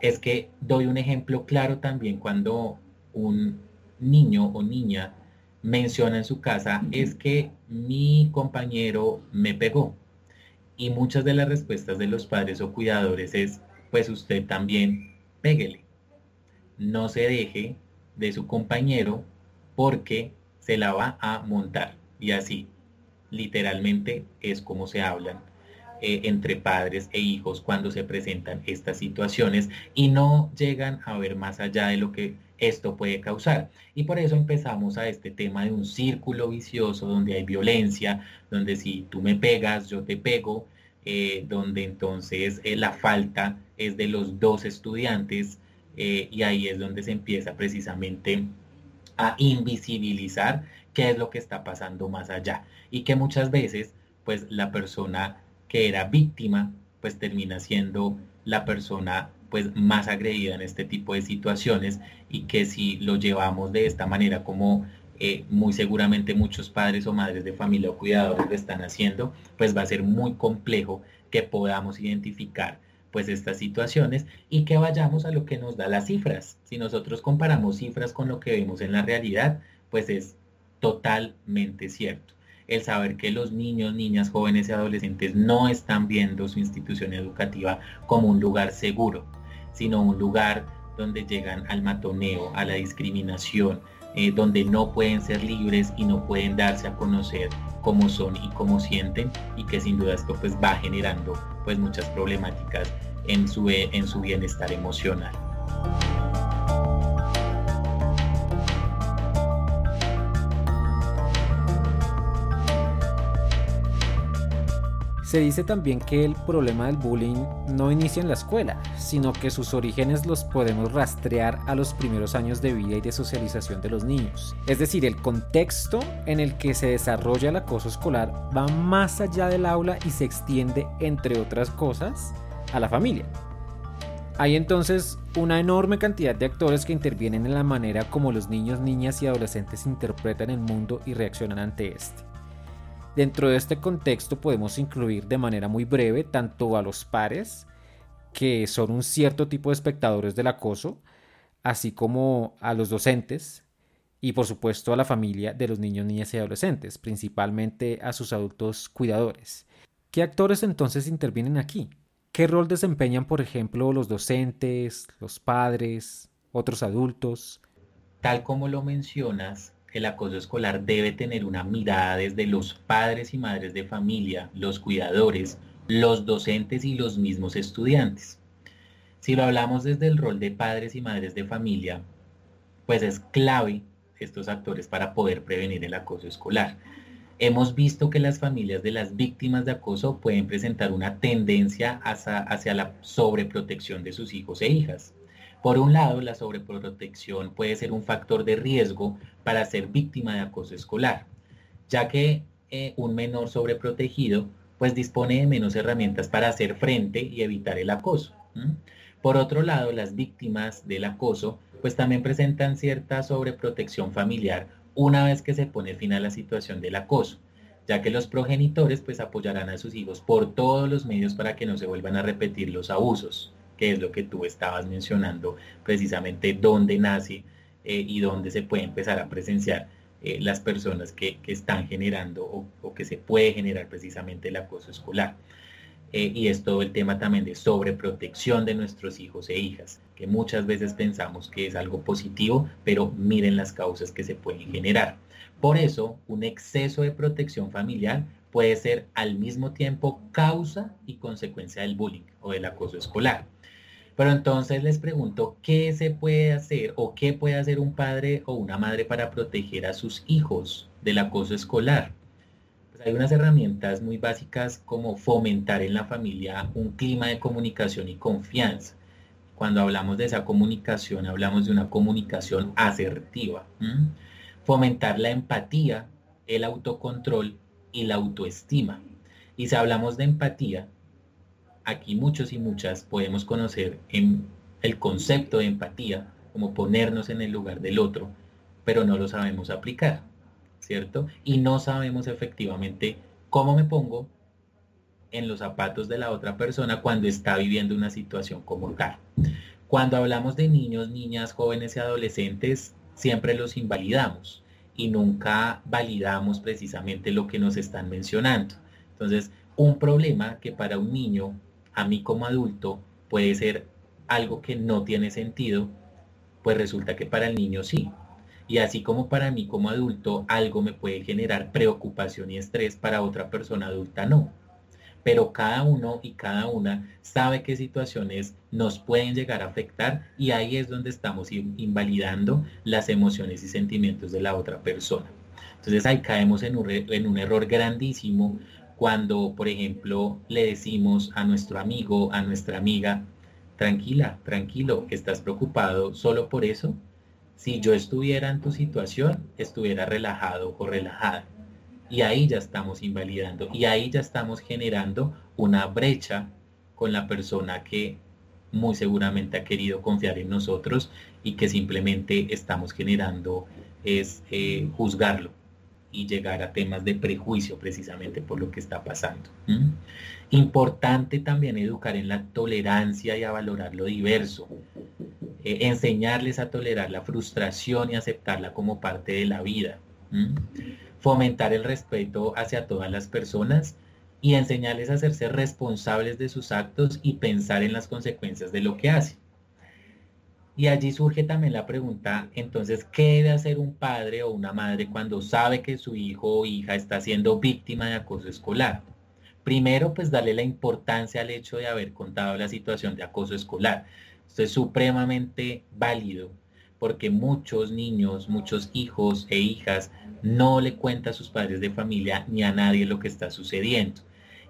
es que doy un ejemplo claro también cuando un niño o niña menciona en su casa es que mi compañero me pegó. Y muchas de las respuestas de los padres o cuidadores es, pues usted también péguele no se deje de su compañero porque se la va a montar. Y así, literalmente, es como se hablan eh, entre padres e hijos cuando se presentan estas situaciones y no llegan a ver más allá de lo que esto puede causar. Y por eso empezamos a este tema de un círculo vicioso donde hay violencia, donde si tú me pegas, yo te pego, eh, donde entonces eh, la falta es de los dos estudiantes y ahí es donde se empieza precisamente a invisibilizar qué es lo que está pasando más allá y que muchas veces pues la persona que era víctima pues termina siendo la persona pues más agredida en este tipo de situaciones y que si lo llevamos de esta manera como eh, muy seguramente muchos padres o madres de familia o cuidadores lo están haciendo, pues va a ser muy complejo que podamos identificar pues estas situaciones y que vayamos a lo que nos da las cifras. Si nosotros comparamos cifras con lo que vemos en la realidad, pues es totalmente cierto. El saber que los niños, niñas, jóvenes y adolescentes no están viendo su institución educativa como un lugar seguro, sino un lugar donde llegan al matoneo, a la discriminación, eh, donde no pueden ser libres y no pueden darse a conocer cómo son y cómo sienten y que sin duda esto pues va generando pues muchas problemáticas en su, en su bienestar emocional. Se dice también que el problema del bullying no inicia en la escuela, sino que sus orígenes los podemos rastrear a los primeros años de vida y de socialización de los niños. Es decir, el contexto en el que se desarrolla el acoso escolar va más allá del aula y se extiende, entre otras cosas, a la familia. Hay entonces una enorme cantidad de actores que intervienen en la manera como los niños, niñas y adolescentes interpretan el mundo y reaccionan ante este. Dentro de este contexto podemos incluir de manera muy breve tanto a los pares, que son un cierto tipo de espectadores del acoso, así como a los docentes y por supuesto a la familia de los niños, niñas y adolescentes, principalmente a sus adultos cuidadores. ¿Qué actores entonces intervienen aquí? ¿Qué rol desempeñan, por ejemplo, los docentes, los padres, otros adultos? Tal como lo mencionas, el acoso escolar debe tener una mirada desde los padres y madres de familia, los cuidadores, los docentes y los mismos estudiantes. Si lo hablamos desde el rol de padres y madres de familia, pues es clave estos actores para poder prevenir el acoso escolar. Hemos visto que las familias de las víctimas de acoso pueden presentar una tendencia hacia, la sobreprotección de sus hijos e hijas. Por un lado, la sobreprotección puede ser un factor de riesgo para ser víctima de acoso escolar, ya que eh, un menor sobreprotegido pues dispone de menos herramientas para hacer frente y evitar el acoso. Por otro lado, las víctimas del acoso pues también presentan cierta sobreprotección familiar una vez que se pone fin a la situación del acoso, ya que los progenitores pues apoyarán a sus hijos por todos los medios para que no se vuelvan a repetir los abusos que es lo que tú estabas mencionando, precisamente dónde nace eh, y dónde se puede empezar a presenciar eh, las personas que, están generando o, que se puede generar precisamente el acoso escolar. Eh, y es todo el tema también de sobreprotección de nuestros hijos e hijas, que muchas veces pensamos que es algo positivo, pero miren las causas que se pueden generar. Por eso, un exceso de protección familiar puede ser al mismo tiempo causa y consecuencia del bullying o del acoso escolar. Pero entonces les pregunto, ¿qué se puede hacer o qué puede hacer un padre o una madre para proteger a sus hijos del acoso escolar? Pues hay unas herramientas muy básicas como fomentar en la familia un clima de comunicación y confianza. Cuando hablamos de esa comunicación, hablamos de una comunicación asertiva. Fomentar la empatía, el autocontrol y la autoestima. Y si hablamos de empatía, aquí muchos y muchas podemos conocer en el concepto de empatía, como ponernos en el lugar del otro, pero no lo sabemos aplicar, ¿cierto? Y no sabemos efectivamente cómo me pongo en los zapatos de la otra persona cuando está viviendo una situación como tal. Cuando hablamos de niños, niñas, jóvenes y adolescentes, siempre los invalidamos y nunca validamos precisamente lo que nos están mencionando. Entonces, un problema que para un niño a mí como adulto puede ser algo que no tiene sentido, pues resulta que para el niño sí. Y así como para mí como adulto algo me puede generar preocupación y estrés, para otra persona adulta no. Pero cada uno y cada una sabe qué situaciones nos pueden llegar a afectar y ahí es donde estamos invalidando las emociones y sentimientos de la otra persona. Entonces ahí caemos en un, en un error grandísimo cuando, por ejemplo, le decimos a nuestro amigo, a nuestra amiga, tranquila, tranquilo, estás preocupado solo por eso. Si yo estuviera en tu situación, estuviera relajado o relajada. Y ahí ya estamos invalidando y ahí ya estamos generando una brecha con la persona que muy seguramente ha querido confiar en nosotros y que simplemente estamos generando es eh, juzgarlo y llegar a temas de prejuicio precisamente por lo que está pasando. Importante también educar en la tolerancia y a valorar lo diverso. Eh, enseñarles a tolerar la frustración y aceptarla como parte de la vida. Fomentar el respeto hacia todas las personas y enseñarles a hacerse responsables de sus actos y pensar en las consecuencias de lo que hacen. Y allí surge también la pregunta, entonces, ¿qué debe hacer un padre o una madre cuando sabe que su hijo o hija está siendo víctima de acoso escolar? Primero, pues darle la importancia al hecho de haber contado la situación de acoso escolar. Esto es supremamente válido porque muchos niños, muchos hijos e hijas no le cuentan a sus padres de familia ni a nadie lo que está sucediendo.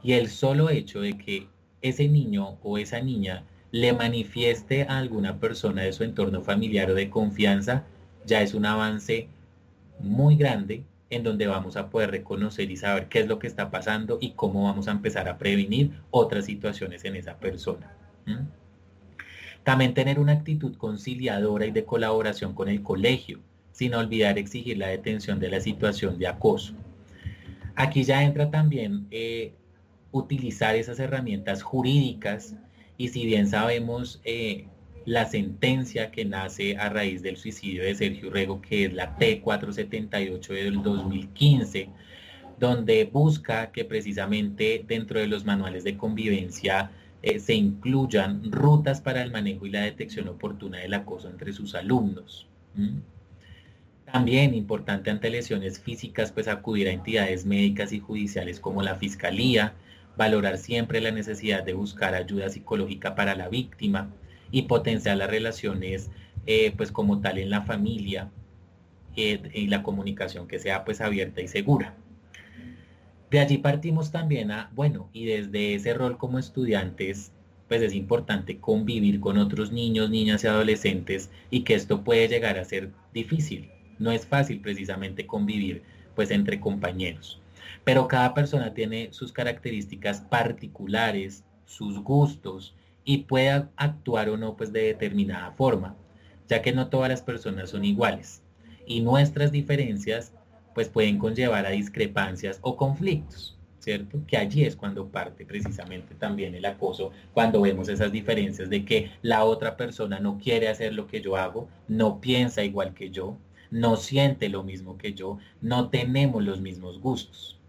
Y el solo hecho de que ese niño o esa niña le manifieste a alguna persona de su entorno familiar o de confianza, ya es un avance muy grande en donde vamos a poder reconocer y saber qué es lo que está pasando y cómo vamos a empezar a prevenir otras situaciones en esa persona. También tener una actitud conciliadora y de colaboración con el colegio, sin olvidar exigir la detención de la situación de acoso. Aquí ya entra también eh, utilizar esas herramientas jurídicas y si bien sabemos eh, la sentencia que nace a raíz del suicidio de Sergio Rego, que es la T478 del 2015, donde busca que precisamente dentro de los manuales de convivencia eh, se incluyan rutas para el manejo y la detección oportuna del acoso entre sus alumnos. También importante ante lesiones físicas, pues acudir a entidades médicas y judiciales como la Fiscalía, valorar siempre la necesidad de buscar ayuda psicológica para la víctima y potenciar las relaciones eh, pues como tal en la familia eh, y la comunicación que sea pues abierta y segura. De allí partimos también a, bueno, y desde ese rol como estudiantes, pues es importante convivir con otros niños, niñas y adolescentes y que esto puede llegar a ser difícil. No es fácil precisamente convivir pues entre compañeros. Pero cada persona tiene sus características particulares, sus gustos y puede actuar o no pues de determinada forma, ya que no todas las personas son iguales y nuestras diferencias pues pueden conllevar a discrepancias o conflictos, ¿cierto? Que allí es cuando parte precisamente también el acoso, cuando vemos esas diferencias de que la otra persona no quiere hacer lo que yo hago, no piensa igual que yo, no siente lo mismo que yo, no tenemos los mismos gustos.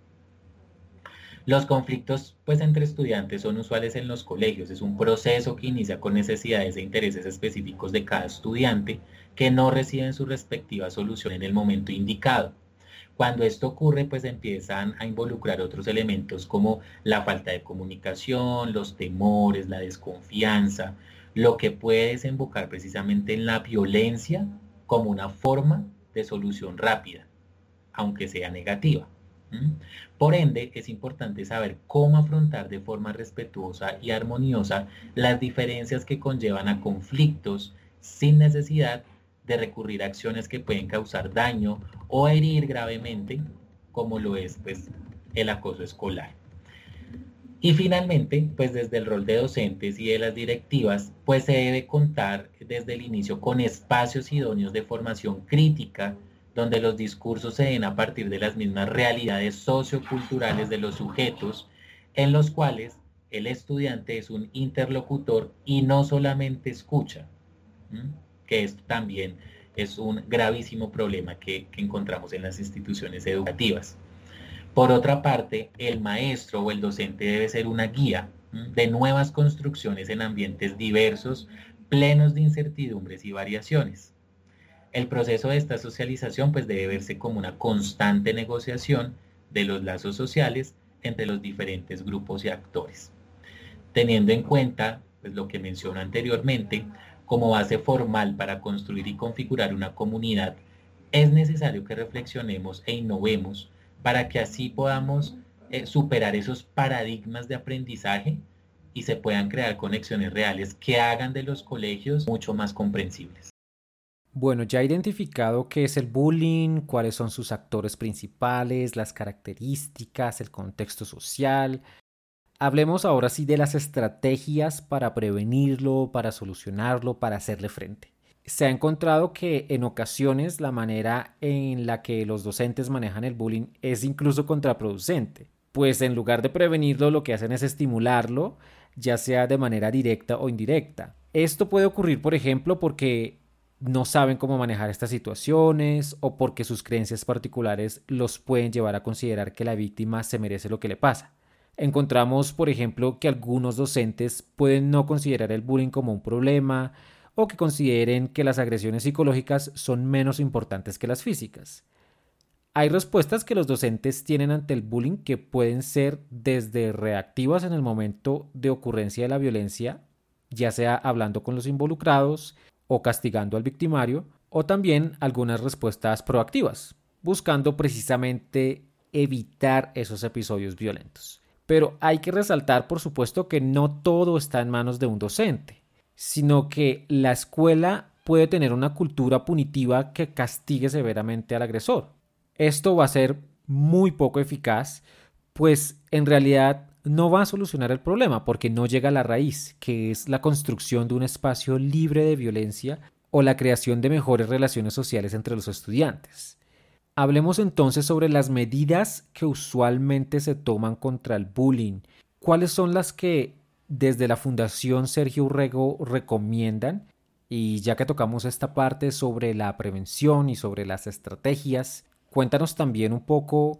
Los conflictos pues entre estudiantes son usuales en los colegios, es un proceso que inicia con necesidades e intereses específicos de cada estudiante que no reciben su respectiva solución en el momento indicado. Cuando esto ocurre, pues empiezan a involucrar otros elementos como la falta de comunicación, los temores, la desconfianza, lo que puede desembocar precisamente en la violencia como una forma de solución rápida, aunque sea negativa. Por ende, es importante saber cómo afrontar de forma respetuosa y armoniosa las diferencias que conllevan a conflictos sin necesidad de recurrir a acciones que pueden causar daño o herir gravemente, como lo es pues, el acoso escolar. Y finalmente, pues desde el rol de docentes y de las directivas, pues se debe contar desde el inicio con espacios idóneos de formación crítica, donde los discursos se den a partir de las mismas realidades socioculturales de los sujetos, en los cuales el estudiante es un interlocutor y no solamente escucha que esto también es un gravísimo problema que, encontramos en las instituciones educativas. Por otra parte, el maestro o el docente debe ser una guía de nuevas construcciones en ambientes diversos, plenos de incertidumbres y variaciones. El proceso de esta socialización pues debe verse como una constante negociación de los lazos sociales entre los diferentes grupos y actores. Teniendo en cuenta pues, lo que menciono anteriormente, como base formal para construir y configurar una comunidad, es necesario que reflexionemos e innovemos para que así podamos eh, superar esos paradigmas de aprendizaje y se puedan crear conexiones reales que hagan de los colegios mucho más comprensibles. Bueno, ya identificado qué es el bullying, cuáles son sus actores principales, las características, el contexto social, Hablemos ahora sí de las estrategias para prevenirlo, para solucionarlo, para hacerle frente. Se ha encontrado que en ocasiones la manera en la que los docentes manejan el bullying es incluso contraproducente, pues en lugar de prevenirlo lo que hacen es estimularlo, ya sea de manera directa o indirecta. Esto puede ocurrir, por ejemplo, porque no saben cómo manejar estas situaciones o porque sus creencias particulares los pueden llevar a considerar que la víctima se merece lo que le pasa. Encontramos, por ejemplo, que algunos docentes pueden no considerar el bullying como un problema o que consideren que las agresiones psicológicas son menos importantes que las físicas. Hay respuestas que los docentes tienen ante el bullying que pueden ser desde reactivas en el momento de ocurrencia de la violencia, ya sea hablando con los involucrados o castigando al victimario, o también algunas respuestas proactivas, buscando precisamente evitar esos episodios violentos. Pero hay que resaltar, por supuesto, que no todo está en manos de un docente, sino que la escuela puede tener una cultura punitiva que castigue severamente al agresor. Esto va a ser muy poco eficaz, pues en realidad no va a solucionar el problema porque no llega a la raíz, que es la construcción de un espacio libre de violencia o la creación de mejores relaciones sociales entre los estudiantes. Hablemos entonces sobre las medidas que usualmente se toman contra el bullying. ¿Cuáles son las que desde la Fundación Sergio Urrego recomiendan? Y ya que tocamos esta parte sobre la prevención y sobre las estrategias, cuéntanos también un poco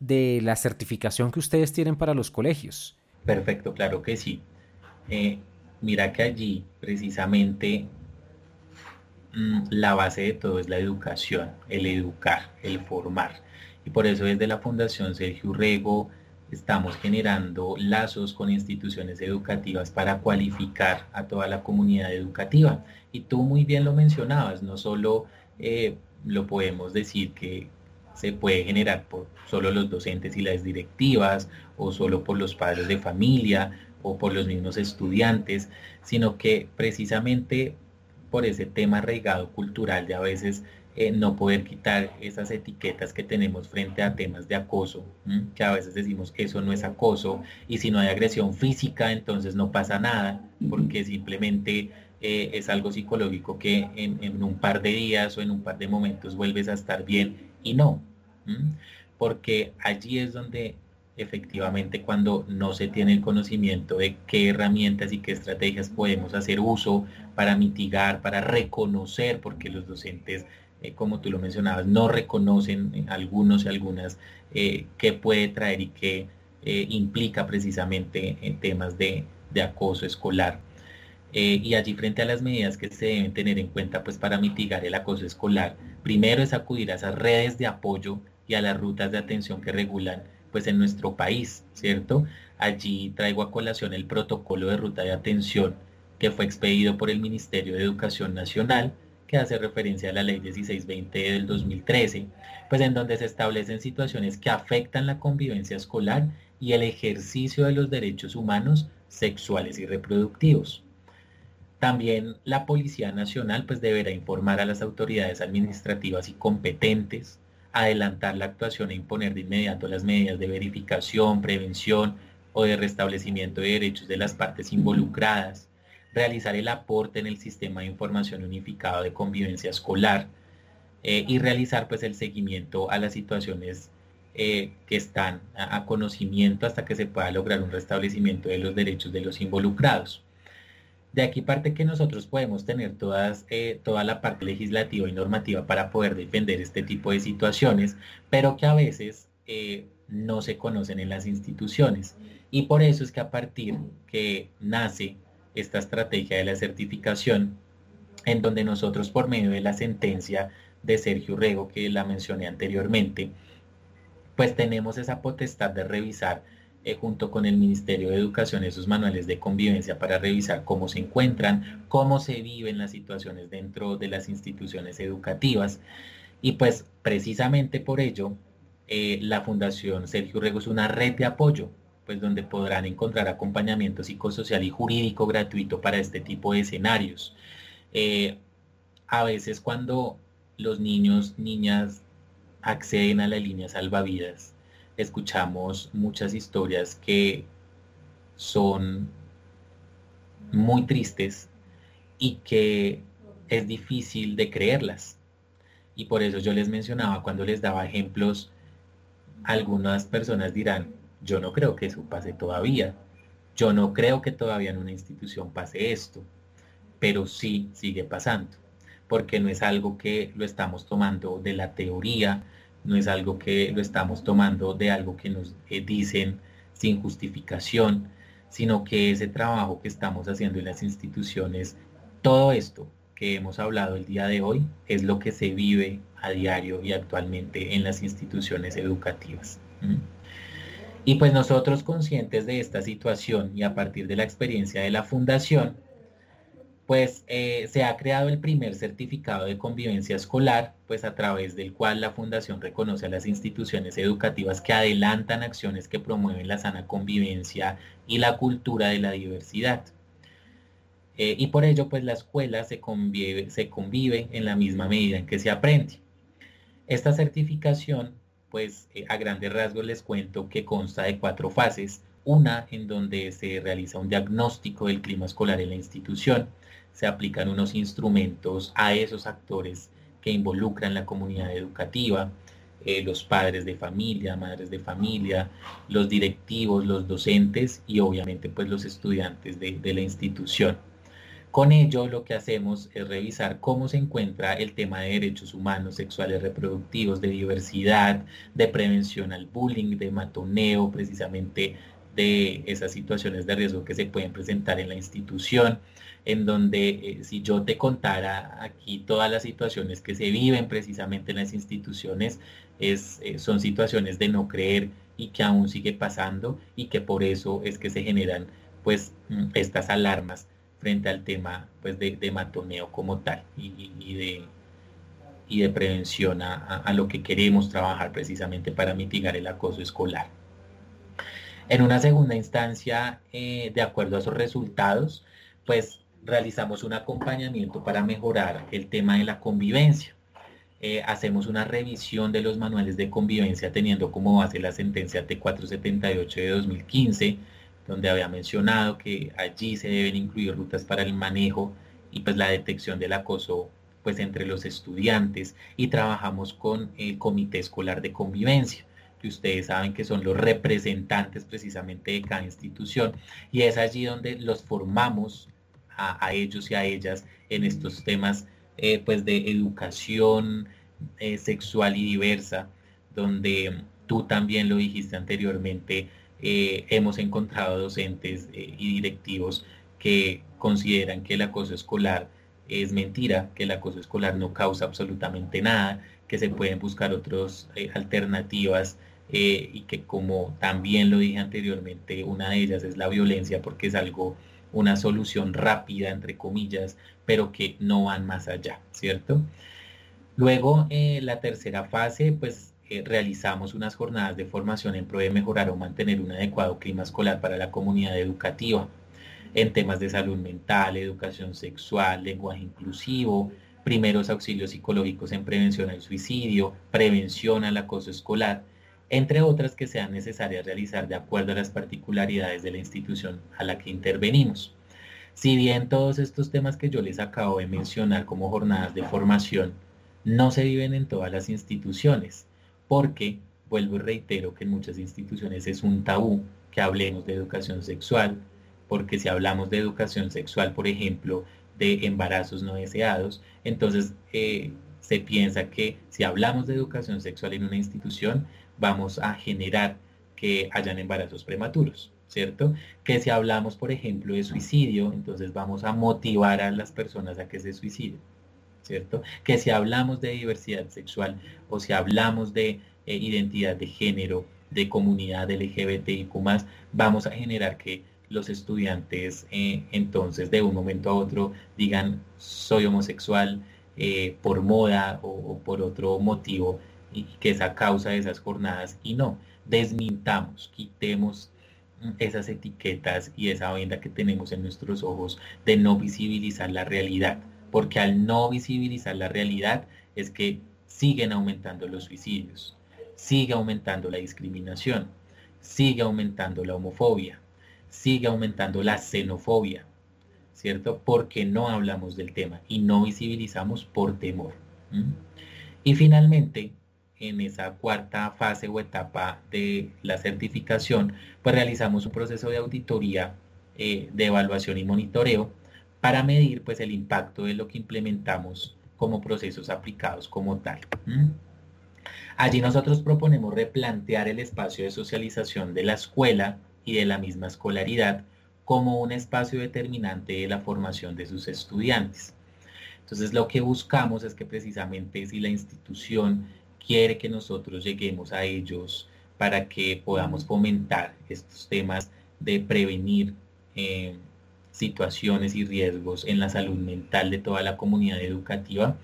de la certificación que ustedes tienen para los colegios. Perfecto, claro que sí. Eh, mira que allí precisamente Mm, la base de todo es la educación, el educar, el formar. Y por eso desde la Fundación Sergio Rego estamos generando lazos con instituciones educativas para cualificar a toda la comunidad educativa. Y tú muy bien lo mencionabas, no solo eh, lo podemos decir que se puede generar por solo los docentes y las directivas o solo por los padres de familia o por los mismos estudiantes, sino que precisamente por ese tema arraigado cultural de a veces eh, no poder quitar esas etiquetas que tenemos frente a temas de acoso, que a veces decimos que eso no es acoso y si no hay agresión física entonces no pasa nada porque simplemente eh, es algo psicológico que en, un par de días o en un par de momentos vuelves a estar bien y no, porque allí es donde efectivamente cuando no se tiene el conocimiento de qué herramientas y qué estrategias podemos hacer uso para mitigar, para reconocer, porque los docentes eh, como tú lo mencionabas, no reconocen eh, algunos y algunas eh, qué puede traer y qué implica precisamente en temas de, acoso escolar. y allí frente a las medidas que se deben tener en cuenta pues para mitigar el acoso escolar, primero es acudir a esas redes de apoyo y a las rutas de atención que regulan pues en nuestro país, ¿cierto? Allí traigo a colación el protocolo de ruta de atención que fue expedido por el Ministerio de Educación Nacional, que hace referencia a la ley 1620 del 2013, pues en donde se establecen situaciones que afectan la convivencia escolar y el ejercicio de los derechos humanos sexuales y reproductivos. También la Policía Nacional pues deberá informar a las autoridades administrativas y competentes, adelantar la actuación e imponer de inmediato las medidas de verificación, prevención o de restablecimiento de derechos de las partes involucradas, realizar el aporte en el sistema de información unificado de convivencia escolar eh, y realizar pues el seguimiento a las situaciones eh, que están a, conocimiento hasta que se pueda lograr un restablecimiento de los derechos de los involucrados. De aquí parte que nosotros podemos tener eh, toda la parte legislativa y normativa para poder defender este tipo de situaciones, pero que a veces no se conocen en las instituciones. Y por eso es que a partir que nace esta estrategia de la certificación, en donde nosotros por medio de la sentencia de Sergio Rego, que la mencioné anteriormente, pues tenemos esa potestad de revisar eh, junto con el Ministerio de Educación esos manuales de convivencia para revisar cómo se encuentran, cómo se viven las situaciones dentro de las instituciones educativas. Y pues precisamente por ello, eh, la Fundación Sergio Rego es una red de apoyo pues donde podrán encontrar acompañamiento psicosocial y jurídico gratuito para este tipo de escenarios. Eh, a veces cuando los niños, niñas acceden a la línea salvavidas, escuchamos muchas historias que son muy tristes y que es difícil de creerlas. Y por eso yo les mencionaba cuando les daba ejemplos, algunas personas dirán, yo no creo que eso pase todavía. Yo no creo que todavía en una institución pase esto, pero sí sigue pasando, porque no es algo que lo estamos tomando de la teoría, no es algo que lo estamos tomando de algo que nos eh, dicen sin justificación, sino que ese trabajo que estamos haciendo en las instituciones, todo esto que hemos hablado el día de hoy, es lo que se vive a diario y actualmente en las instituciones educativas. Y pues nosotros conscientes de esta situación y a partir de la experiencia de la fundación, pues eh, se ha creado el primer certificado de convivencia escolar, pues a través del cual la fundación reconoce a las instituciones educativas que adelantan acciones que promueven la sana convivencia y la cultura de la diversidad. Eh, y por ello, pues la escuela se convive, se convive en la misma medida en que se aprende. Esta certificación pues eh, a grandes rasgos les cuento que consta de cuatro fases. Una en donde se realiza un diagnóstico del clima escolar en la institución, se aplican unos instrumentos a esos actores que involucran la comunidad educativa, eh, los padres de familia, madres de familia, los directivos, los docentes y obviamente pues los estudiantes de la institución. Con ello lo que hacemos es revisar cómo se encuentra el tema de derechos humanos, sexuales, reproductivos, de diversidad, de prevención al bullying, de matoneo, precisamente de esas situaciones de riesgo que se pueden presentar en la institución, en donde eh, si yo te contara aquí todas las situaciones que se viven precisamente en las instituciones, es, eh, son situaciones de no creer y que aún sigue pasando y que por eso es que se generan pues mm, estas alarmas frente al tema pues, de, matoneo como tal y, de, y de prevención a, lo que queremos trabajar precisamente para mitigar el acoso escolar. En una segunda instancia, eh, de acuerdo a esos resultados, pues realizamos un acompañamiento para mejorar el tema de la convivencia. Eh, hacemos una revisión de los manuales de convivencia teniendo como base la sentencia T478 de 2015, donde había mencionado que allí se deben incluir rutas para el manejo y pues la detección del acoso pues entre los estudiantes y trabajamos con el comité escolar de convivencia que ustedes saben que son los representantes precisamente de cada institución. Y es allí donde los formamos a, ellos y a ellas en estos temas eh, pues de educación eh, sexual y diversa, donde tú también lo dijiste anteriormente, eh, hemos encontrado docentes y directivos que consideran que el acoso escolar es mentira, que el acoso escolar no causa absolutamente nada, que se pueden buscar otras alternativas y que como también lo dije anteriormente, una de ellas es la violencia porque es algo una solución rápida, entre comillas, pero que no van más allá, ¿cierto? Luego, eh, la tercera fase, pues eh, realizamos unas jornadas de formación en pro de mejorar o mantener un adecuado clima escolar para la comunidad educativa en temas de salud mental, educación sexual, lenguaje inclusivo, primeros auxilios psicológicos en prevención al suicidio, prevención al acoso escolar, entre otras que sean necesarias realizar de acuerdo a las particularidades de la institución a la que intervenimos. Si bien todos estos temas que yo les acabo de mencionar como jornadas de formación no se viven en todas las instituciones, porque, vuelvo y reitero que en muchas instituciones es un tabú que hablemos de educación sexual, porque si hablamos de educación sexual, por ejemplo, de embarazos no deseados, entonces eh, se piensa que si hablamos de educación sexual en una institución, vamos a generar que hayan embarazos prematuros, ¿cierto? Que si hablamos, por ejemplo, de suicidio, entonces vamos a motivar a las personas a que se suiciden, ¿cierto? Que si hablamos de diversidad sexual o si hablamos de eh, identidad de género, de comunidad LGBTIQ+, vamos a generar que los estudiantes eh, entonces de un momento a otro digan soy homosexual eh, por moda o por otro motivo y que es a causa de esas jornadas y no, desmintamos, quitemos esas etiquetas y esa venda que tenemos en nuestros ojos de no visibilizar la realidad, porque al no visibilizar la realidad es que siguen aumentando los suicidios, sigue aumentando la discriminación, sigue aumentando la homofobia, sigue aumentando la xenofobia, ¿cierto? Porque no hablamos del tema y no visibilizamos por temor. Y finalmente, en esa cuarta fase o etapa de la certificación, pues realizamos un proceso de auditoría, eh, de evaluación y monitoreo para medir pues el impacto de lo que implementamos como procesos aplicados como tal. Allí nosotros proponemos replantear el espacio de socialización de la escuela y de la misma escolaridad como un espacio determinante de la formación de sus estudiantes. Entonces lo que buscamos es que precisamente si la institución quiere que nosotros lleguemos a ellos para que podamos fomentar estos temas de prevenir eh, situaciones y riesgos en la salud mental de toda la comunidad educativa,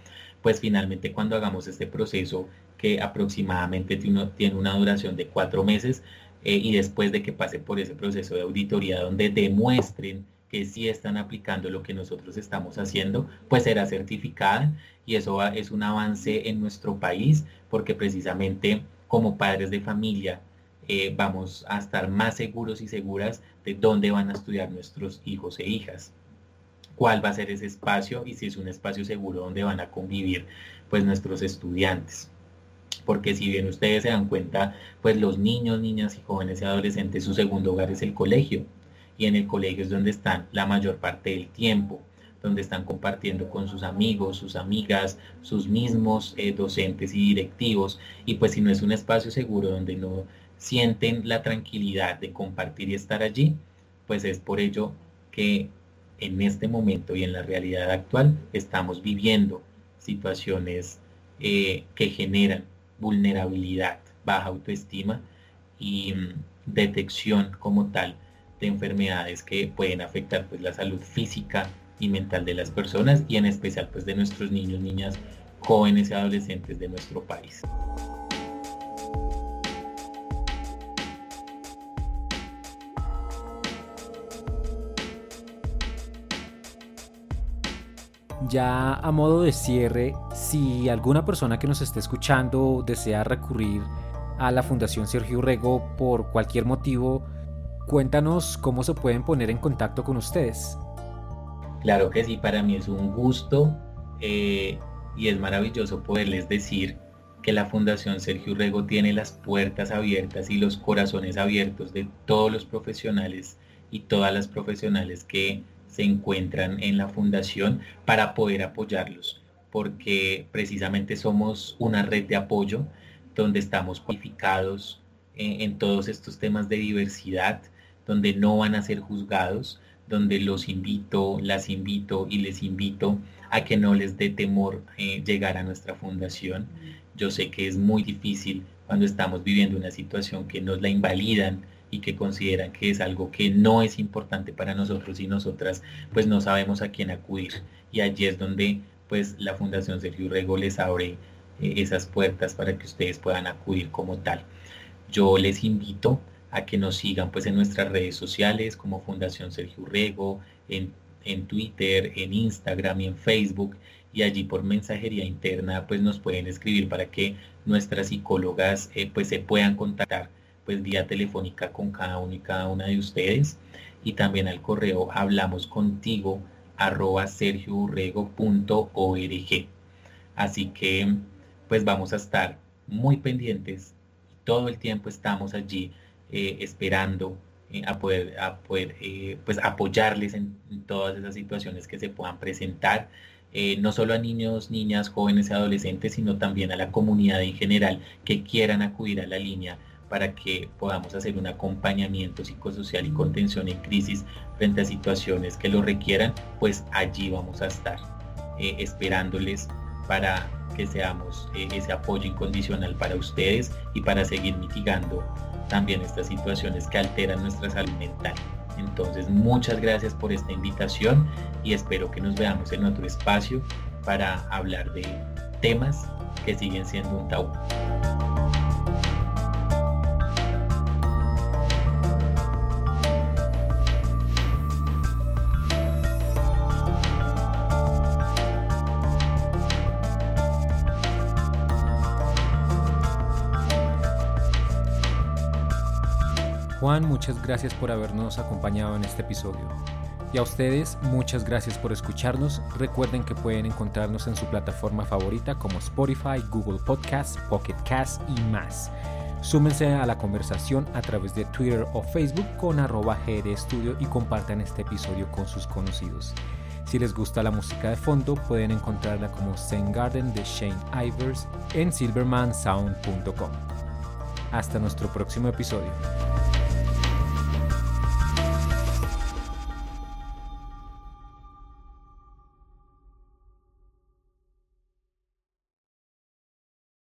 pues finalmente cuando hagamos este proceso que aproximadamente tiene una duración de cuatro meses eh, y después de que pase por ese proceso de auditoría donde demuestren que sí están aplicando lo que nosotros estamos haciendo, pues será certificada y eso es un avance en nuestro país porque precisamente como padres de familia eh, vamos a estar más seguros y seguras de dónde van a estudiar nuestros hijos e hijas. Cuál va a ser ese espacio y si es un espacio seguro donde van a convivir pues nuestros estudiantes. Porque si bien ustedes se dan cuenta pues los niños, niñas y jóvenes y adolescentes su segundo hogar es el colegio y en el colegio es donde están la mayor parte del tiempo, donde están compartiendo con sus amigos, sus amigas, sus mismos eh, docentes y directivos. Y pues si no es un espacio seguro donde no sienten la tranquilidad de compartir y estar allí, pues es por ello que en este momento y en la realidad actual estamos viviendo situaciones eh, que generan vulnerabilidad, baja autoestima y mm, detección como tal de enfermedades que pueden afectar pues la salud física y mental de las personas y en especial pues de nuestros niños, niñas, jóvenes y adolescentes de nuestro país. Ya a modo de cierre, si alguna persona que nos esté escuchando desea recurrir a la Fundación Sergio Rego por cualquier motivo, Cuéntanos cómo se pueden poner en contacto con ustedes. Claro que sí, para mí es un gusto eh, y es maravilloso poderles decir que la Fundación Sergio Rego tiene las puertas abiertas y los corazones abiertos de todos los profesionales y todas las profesionales que se encuentran en la fundación para poder apoyarlos porque precisamente somos una red de apoyo donde estamos cualificados en, todos estos temas de diversidad, donde no van a ser juzgados, donde los invito, las invito y les invito a que no les dé temor eh, llegar a nuestra fundación. Yo sé que es muy difícil cuando estamos viviendo una situación que nos la invalidan y que consideran que es algo que no es importante para nosotros y nosotras, pues no sabemos a quién acudir. Y allí es donde pues la Fundación Sergio Rego les abre eh, esas puertas para que ustedes puedan acudir como tal. Yo les invito a que nos sigan pues en nuestras redes sociales como Fundación Sergio Rego, en, Twitter, en Instagram y en Facebook y allí por mensajería interna pues nos pueden escribir para que nuestras psicólogas eh, pues se puedan contactar pues vía telefónica con cada uno y cada una de ustedes y también al correo hablamos contigo arroba sergiourrego.org. Así que pues vamos a estar muy pendientes. Todo el tiempo estamos allí eh, esperando eh, a poder, a poder eh, pues apoyarles en, todas esas situaciones que se puedan presentar. no solo a niños, niñas, jóvenes y adolescentes, sino también a la comunidad en general que quieran acudir a la línea para que podamos hacer un acompañamiento psicosocial y contención en crisis frente a situaciones que lo requieran, pues allí vamos a estar esperándoles para que seamos ese apoyo incondicional para ustedes y para seguir mitigando también estas situaciones que alteran nuestra salud mental. Entonces, muchas gracias por esta invitación y espero que nos veamos en otro espacio para hablar de temas que siguen siendo un tabú. Juan, muchas gracias por habernos acompañado en este episodio. Y a ustedes, muchas gracias por escucharnos. Recuerden que pueden encontrarnos en su plataforma favorita como Spotify, Google Podcasts, Pocket Casts y más. Súmense a la conversación a través de Twitter o Facebook con arroba Studio y compartan este episodio con sus conocidos. Si les gusta la música de fondo, pueden encontrarla como Zen Garden de Shane Ivers en silvermansound.com. Hasta nuestro próximo episodio.